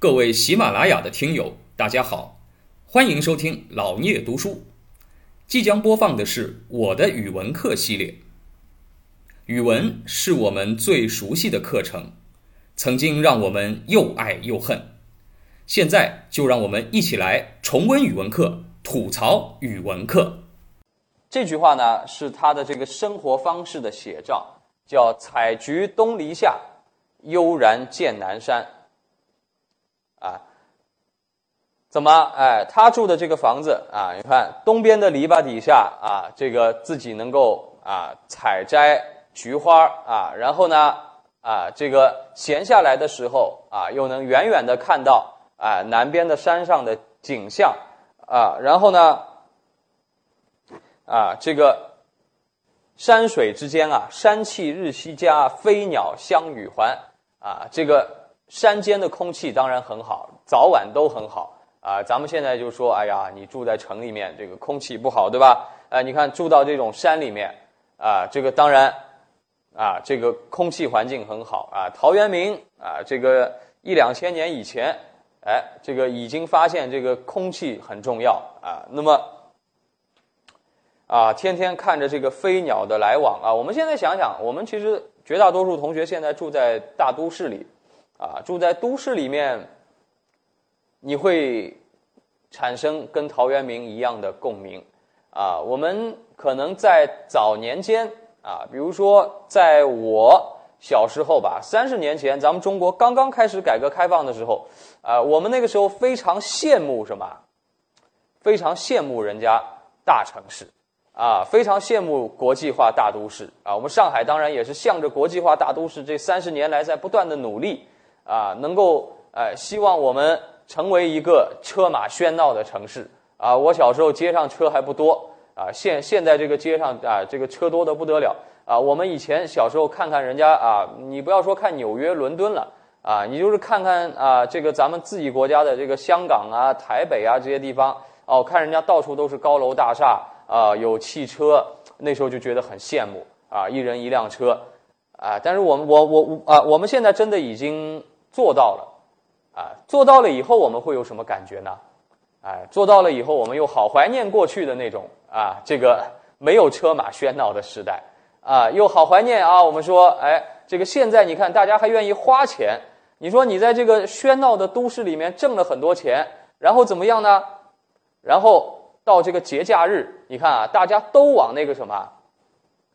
各位喜马拉雅的听友，大家好，欢迎收听老聂读书。即将播放的是我的语文课系列。语文是我们最熟悉的课程，曾经让我们又爱又恨。现在就让我们一起来重温语文课，吐槽语文课。这句话呢，是他的这个生活方式的写照，叫“采菊东篱下，悠然见南山”。啊，怎么？哎，他住的这个房子啊，你看东边的篱笆底下啊，这个自己能够啊采摘菊花啊，然后呢啊，这个闲下来的时候啊，又能远远的看到啊南边的山上的景象啊，然后呢啊这个山水之间啊，山气日夕佳，飞鸟相与还啊，这个。山间的空气当然很好，早晚都很好啊。咱们现在就说，哎呀，你住在城里面，这个空气不好，对吧？哎，你看住到这种山里面啊，这个当然啊，这个空气环境很好啊。陶渊明啊，这个一两千年以前，哎，这个已经发现这个空气很重要啊。那么啊，天天看着这个飞鸟的来往啊，我们现在想想，我们其实绝大多数同学现在住在大都市里。啊，住在都市里面，你会产生跟陶渊明一样的共鸣啊。我们可能在早年间啊，比如说在我小时候吧，三十年前，咱们中国刚刚开始改革开放的时候啊，我们那个时候非常羡慕什么？非常羡慕人家大城市啊，非常羡慕国际化大都市啊。我们上海当然也是向着国际化大都市这三十年来在不断的努力。啊，能够呃，希望我们成为一个车马喧闹的城市啊！我小时候街上车还不多啊，现现在这个街上啊，这个车多的不得了啊！我们以前小时候看看人家啊，你不要说看纽约、伦敦了啊，你就是看看啊，这个咱们自己国家的这个香港啊、台北啊这些地方哦，看人家到处都是高楼大厦啊，有汽车，那时候就觉得很羡慕啊，一人一辆车啊！但是我们我我啊，我们现在真的已经。做到了，啊，做到了以后我们会有什么感觉呢？哎，做到了以后我们又好怀念过去的那种啊，这个没有车马喧闹的时代啊，又好怀念啊。我们说，哎，这个现在你看大家还愿意花钱，你说你在这个喧闹的都市里面挣了很多钱，然后怎么样呢？然后到这个节假日，你看啊，大家都往那个什么，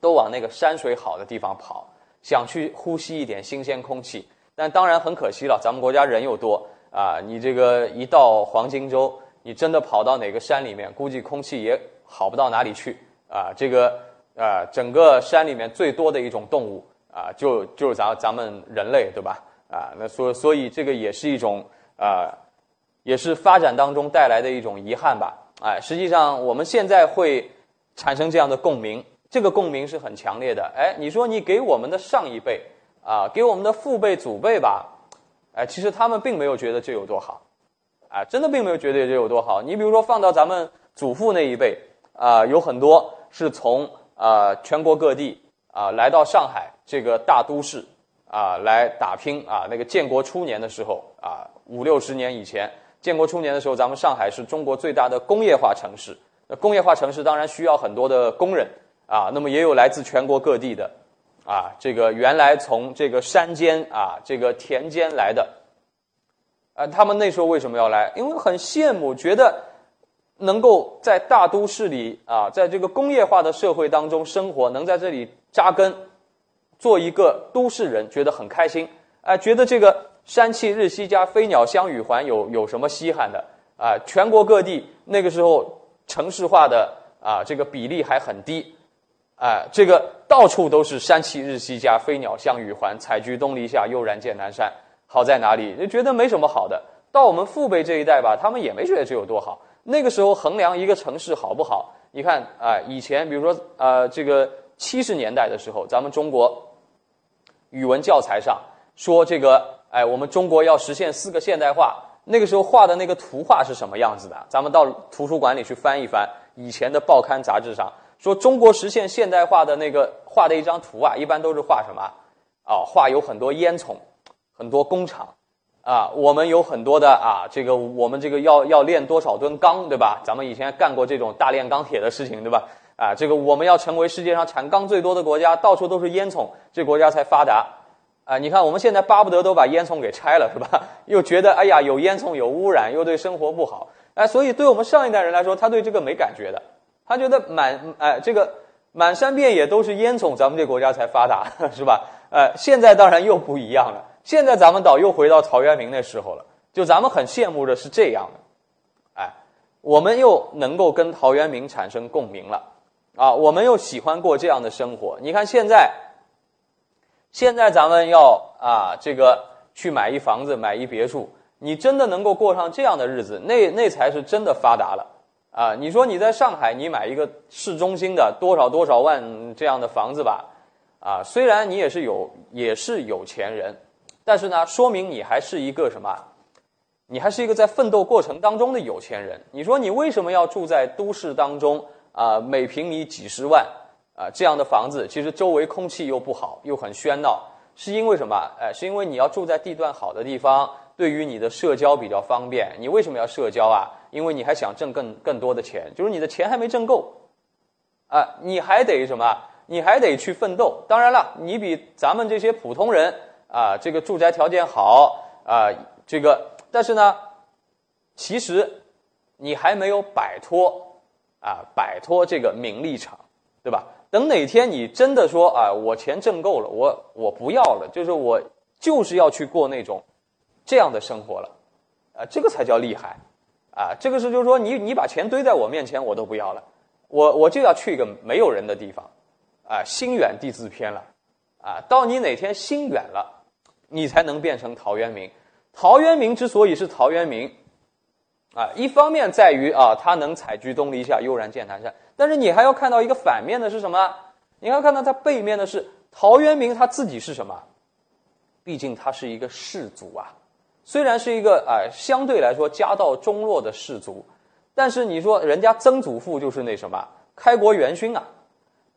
都往那个山水好的地方跑，想去呼吸一点新鲜空气。但当然很可惜了，咱们国家人又多啊！你这个一到黄金周，你真的跑到哪个山里面，估计空气也好不到哪里去啊！这个啊，整个山里面最多的一种动物啊，就就是咱咱们人类，对吧？啊，那所所以这个也是一种啊，也是发展当中带来的一种遗憾吧？哎，实际上我们现在会产生这样的共鸣，这个共鸣是很强烈的。哎，你说你给我们的上一辈。啊，给我们的父辈、祖辈吧，哎，其实他们并没有觉得这有多好，啊，真的并没有觉得这有多好。你比如说，放到咱们祖父那一辈，啊，有很多是从啊全国各地啊来到上海这个大都市啊来打拼啊。那个建国初年的时候啊，五六十年以前，建国初年的时候，咱们上海是中国最大的工业化城市。那工业化城市当然需要很多的工人啊，那么也有来自全国各地的。啊，这个原来从这个山间啊，这个田间来的，啊，他们那时候为什么要来？因为很羡慕，觉得能够在大都市里啊，在这个工业化的社会当中生活，能在这里扎根，做一个都市人，觉得很开心。啊，觉得这个山气日夕佳，飞鸟相与还，有有什么稀罕的？啊，全国各地那个时候城市化的啊，这个比例还很低。哎，这个到处都是山气日夕佳，飞鸟相与还，采菊东篱下，悠然见南山。好在哪里？就觉得没什么好的。到我们父辈这一代吧，他们也没觉得这有多好。那个时候衡量一个城市好不好，你看啊，以前比如说呃，这个七十年代的时候，咱们中国语文教材上说这个，哎，我们中国要实现四个现代化。那个时候画的那个图画是什么样子的？咱们到图书馆里去翻一翻以前的报刊杂志上。说中国实现现代化的那个画的一张图啊，一般都是画什么？哦，画有很多烟囱，很多工厂，啊，我们有很多的啊，这个我们这个要要炼多少吨钢，对吧？咱们以前干过这种大炼钢铁的事情，对吧？啊，这个我们要成为世界上产钢最多的国家，到处都是烟囱，这国家才发达。啊，你看我们现在巴不得都把烟囱给拆了，是吧？又觉得哎呀有烟囱有污染，又对生活不好。哎，所以对我们上一代人来说，他对这个没感觉的，他觉得满哎这个满山遍野都是烟囱，咱们这国家才发达，是吧？呃，现在当然又不一样了。现在咱们岛又回到陶渊明那时候了，就咱们很羡慕的是这样的，哎，我们又能够跟陶渊明产生共鸣了，啊，我们又喜欢过这样的生活。你看现在，现在咱们要啊，这个去买一房子，买一别墅，你真的能够过上这样的日子，那那才是真的发达了，啊，你说你在上海，你买一个市中心的多少多少万这样的房子吧，啊，虽然你也是有也是有钱人。但是呢，说明你还是一个什么？你还是一个在奋斗过程当中的有钱人。你说你为什么要住在都市当中啊？每平米几十万啊这样的房子，其实周围空气又不好，又很喧闹，是因为什么？哎，是因为你要住在地段好的地方，对于你的社交比较方便。你为什么要社交啊？因为你还想挣更更多的钱，就是你的钱还没挣够啊，你还得什么？你还得去奋斗。当然了，你比咱们这些普通人。啊，这个住宅条件好啊，这个，但是呢，其实你还没有摆脱啊，摆脱这个名利场，对吧？等哪天你真的说啊，我钱挣够了，我我不要了，就是我就是要去过那种这样的生活了，啊，这个才叫厉害啊！这个是就是说，你你把钱堆在我面前，我都不要了，我我就要去一个没有人的地方，啊，心远地自偏了，啊，到你哪天心远了。你才能变成陶渊明。陶渊明之所以是陶渊明，啊，一方面在于啊，他能采菊东篱下，悠然见南山。但是你还要看到一个反面的是什么？你要看到他背面的是陶渊明他自己是什么？毕竟他是一个士族啊，虽然是一个啊相对来说家道中落的士族，但是你说人家曾祖父就是那什么开国元勋啊，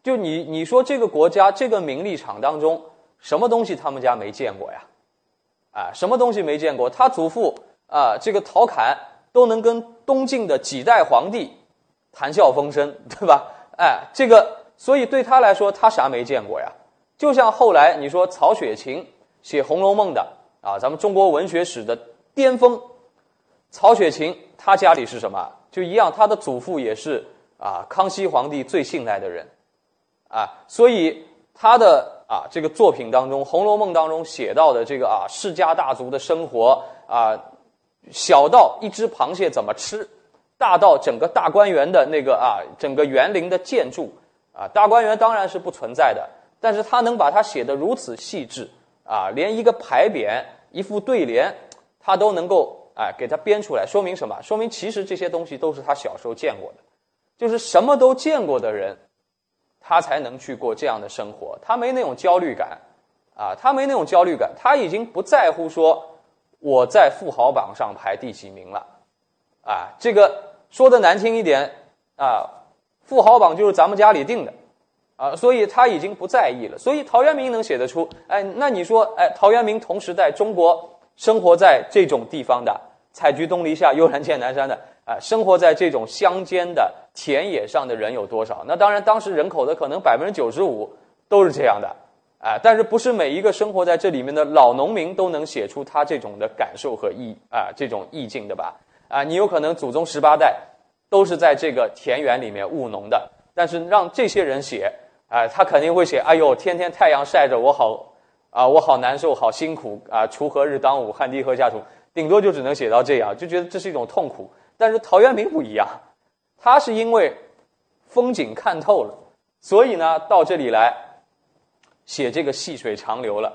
就你你说这个国家这个名利场当中。什么东西他们家没见过呀？啊，什么东西没见过？他祖父啊，这个陶侃都能跟东晋的几代皇帝谈笑风生，对吧？哎，这个，所以对他来说，他啥没见过呀？就像后来你说曹雪芹写《红楼梦》的啊，咱们中国文学史的巅峰，曹雪芹他家里是什么？就一样，他的祖父也是啊，康熙皇帝最信赖的人，啊，所以他的。啊，这个作品当中，《红楼梦》当中写到的这个啊，世家大族的生活啊，小到一只螃蟹怎么吃，大到整个大观园的那个啊，整个园林的建筑啊，大观园当然是不存在的，但是他能把它写得如此细致啊，连一个牌匾、一副对联，他都能够啊给他编出来，说明什么？说明其实这些东西都是他小时候见过的，就是什么都见过的人。他才能去过这样的生活，他没那种焦虑感，啊，他没那种焦虑感，他已经不在乎说我在富豪榜上排第几名了，啊，这个说的难听一点，啊，富豪榜就是咱们家里定的，啊，所以他已经不在意了。所以陶渊明能写得出，哎，那你说，哎，陶渊明同时在中国生活在这种地方的，采菊东篱下，悠然见南山的。啊，生活在这种乡间的田野上的人有多少？那当然，当时人口的可能百分之九十五都是这样的，啊，但是不是每一个生活在这里面的老农民都能写出他这种的感受和意啊这种意境的吧？啊，你有可能祖宗十八代都是在这个田园里面务农的，但是让这些人写，啊，他肯定会写，哎呦，天天太阳晒着我好，啊，我好难受，好辛苦啊，锄禾日当午，汗滴禾下土，顶多就只能写到这样，就觉得这是一种痛苦。但是陶渊明不一样，他是因为风景看透了，所以呢到这里来写这个细水长流了，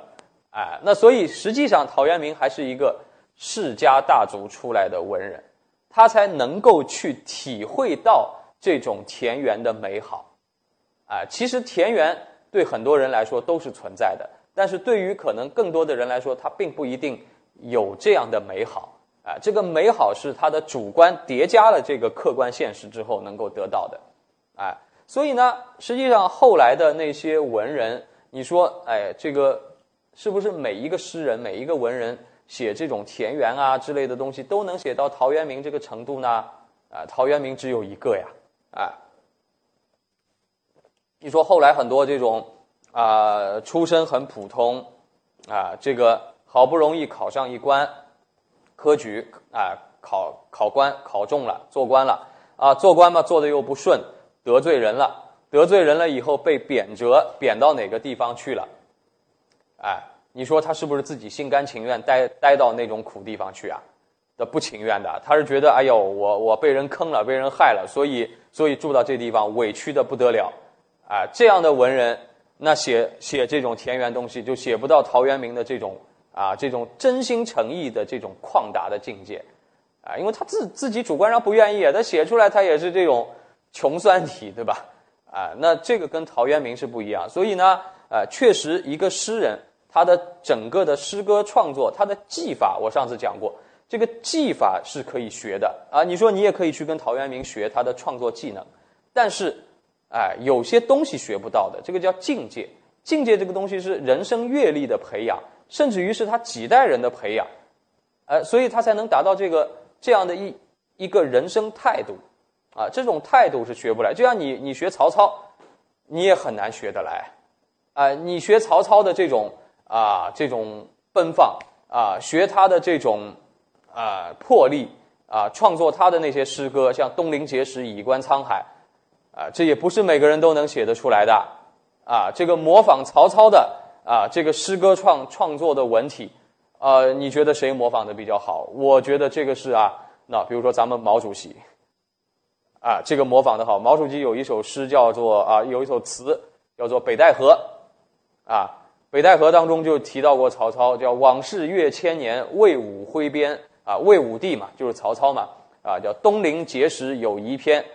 哎，那所以实际上陶渊明还是一个世家大族出来的文人，他才能够去体会到这种田园的美好，啊，其实田园对很多人来说都是存在的，但是对于可能更多的人来说，它并不一定有这样的美好。啊，这个美好是他的主观叠加了这个客观现实之后能够得到的，哎，所以呢，实际上后来的那些文人，你说，哎，这个是不是每一个诗人、每一个文人写这种田园啊之类的东西，都能写到陶渊明这个程度呢？啊，陶渊明只有一个呀，啊，你说后来很多这种啊，出身很普通，啊，这个好不容易考上一官，科举啊，考考官考中了，做官了，啊，做官嘛，做的又不顺，得罪人了，得罪人了以后被贬谪，贬到哪个地方去了？哎。你说他是不是自己心甘情愿待待到那种苦地方去啊？的不情愿的，他是觉得哎呦，我我被人坑了，被人害了，所以所以住到这地方委屈的不得了，啊，这样的文人，那写写这种田园东西就写不到陶渊明的这种啊这种真心诚意的这种旷达的境界，啊，因为他自自己主观上不愿意，他写出来他也是这种穷酸体，对吧？啊，那这个跟陶渊明是不一样，所以呢，呃，确实一个诗人。他的整个的诗歌创作，他的技法，我上次讲过，这个技法是可以学的啊。你说你也可以去跟陶渊明学他的创作技能，但是，哎，有些东西学不到的，这个叫境界。境界这个东西是人生阅历的培养，甚至于是他几代人的培养，呃，所以他才能达到这个这样的一一个人生态度啊。这种态度是学不来，就像你你学曹操，你也很难学得来啊。你学曹操的这种。啊，这种奔放啊，学他的这种啊魄力啊，创作他的那些诗歌，像“东临碣石，以观沧海”，啊，这也不是每个人都能写得出来的啊。这个模仿曹操的啊，这个诗歌创创作的文体，呃，你觉得谁模仿的比较好？我觉得这个是啊，那比如说咱们毛主席啊，这个模仿的好。毛主席有一首诗叫做啊，有一首词叫做《北戴河》啊。北戴河当中就提到过曹操，叫“往事越千年，魏武挥鞭”啊，魏武帝嘛，就是曹操嘛，啊，叫“东临碣石，有遗篇”，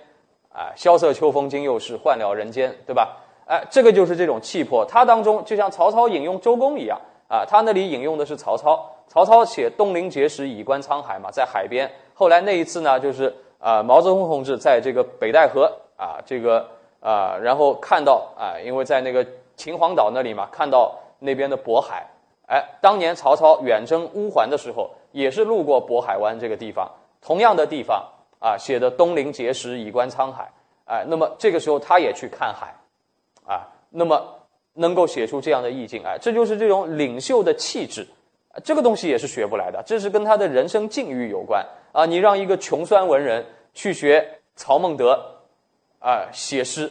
啊，“萧瑟秋风今又是，换了人间”，对吧？哎，这个就是这种气魄。他当中就像曹操引用周公一样，啊，他那里引用的是曹操。曹操写“东临碣石，以观沧海”嘛，在海边。后来那一次呢，就是啊，毛泽东同志在这个北戴河啊，这个啊，然后看到啊，因为在那个秦皇岛那里嘛，看到。那边的渤海，哎，当年曹操远征乌桓的时候，也是路过渤海湾这个地方，同样的地方啊，写的“东临碣石，以观沧海”，哎，那么这个时候他也去看海，啊，那么能够写出这样的意境，哎，这就是这种领袖的气质，这个东西也是学不来的，这是跟他的人生境遇有关啊。你让一个穷酸文人去学曹孟德，啊，写诗。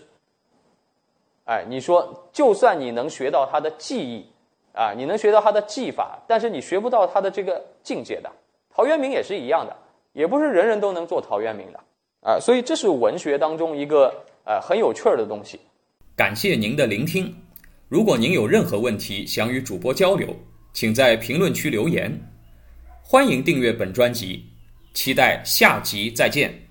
哎，你说，就算你能学到他的技艺，啊，你能学到他的技法，但是你学不到他的这个境界的。陶渊明也是一样的，也不是人人都能做陶渊明的，啊，所以这是文学当中一个呃很有趣儿的东西。感谢您的聆听，如果您有任何问题想与主播交流，请在评论区留言。欢迎订阅本专辑，期待下集再见。